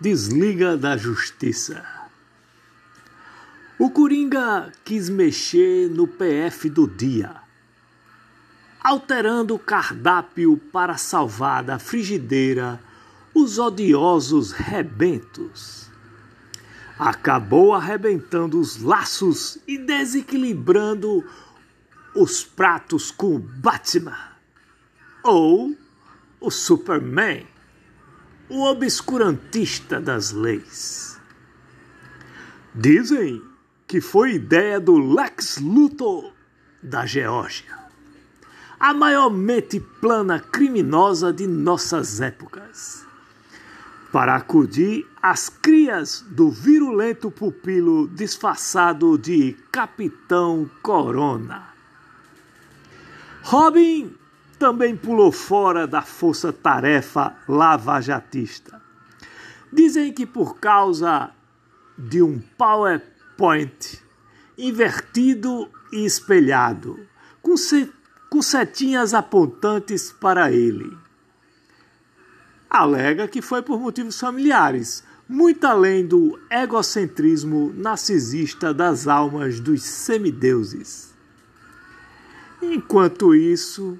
desliga da justiça. O Coringa quis mexer no PF do dia, alterando o cardápio para salvar da frigideira os odiosos rebentos. Acabou arrebentando os laços e desequilibrando os pratos com o Batman ou o Superman o obscurantista das leis. Dizem que foi ideia do Lex Luthor da Geórgia, a maior mente plana criminosa de nossas épocas, para acudir às crias do virulento pupilo disfarçado de Capitão Corona. Robin também pulou fora da força-tarefa lavajatista. Dizem que por causa de um PowerPoint invertido e espelhado, com, com setinhas apontantes para ele. Alega que foi por motivos familiares, muito além do egocentrismo narcisista das almas dos semideuses. Enquanto isso,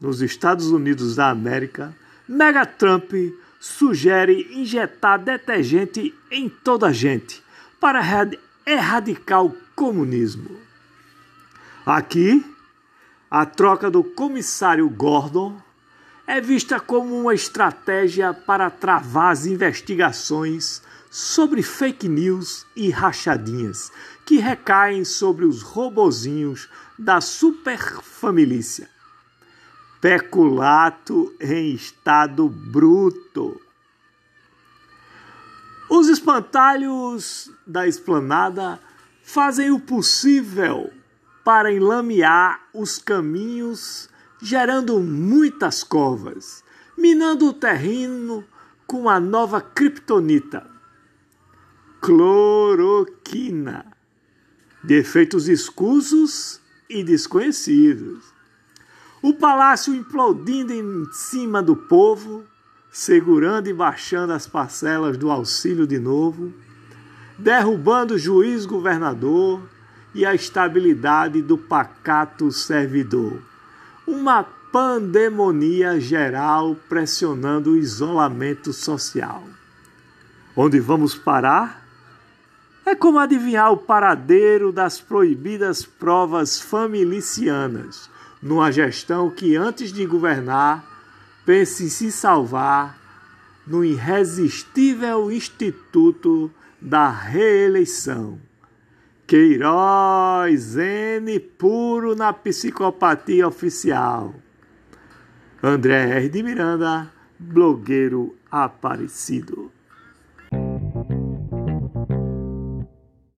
nos Estados Unidos da América, Mega Trump sugere injetar detergente em toda a gente para erradicar o comunismo. Aqui, a troca do comissário Gordon é vista como uma estratégia para travar as investigações sobre fake news e rachadinhas que recaem sobre os robozinhos da superfamilícia peculato em estado bruto. Os espantalhos da esplanada fazem o possível para enlamear os caminhos, gerando muitas covas, minando o terreno com a nova criptonita, cloroquina, de efeitos escusos e desconhecidos o palácio implodindo em cima do povo, segurando e baixando as parcelas do auxílio de novo, derrubando o juiz governador e a estabilidade do pacato servidor. Uma pandemonia geral pressionando o isolamento social. Onde vamos parar? É como adivinhar o paradeiro das proibidas provas familicianas numa gestão que, antes de governar, pense em se salvar no irresistível instituto da reeleição. Queiroz N puro na psicopatia oficial. André R. de Miranda, blogueiro aparecido.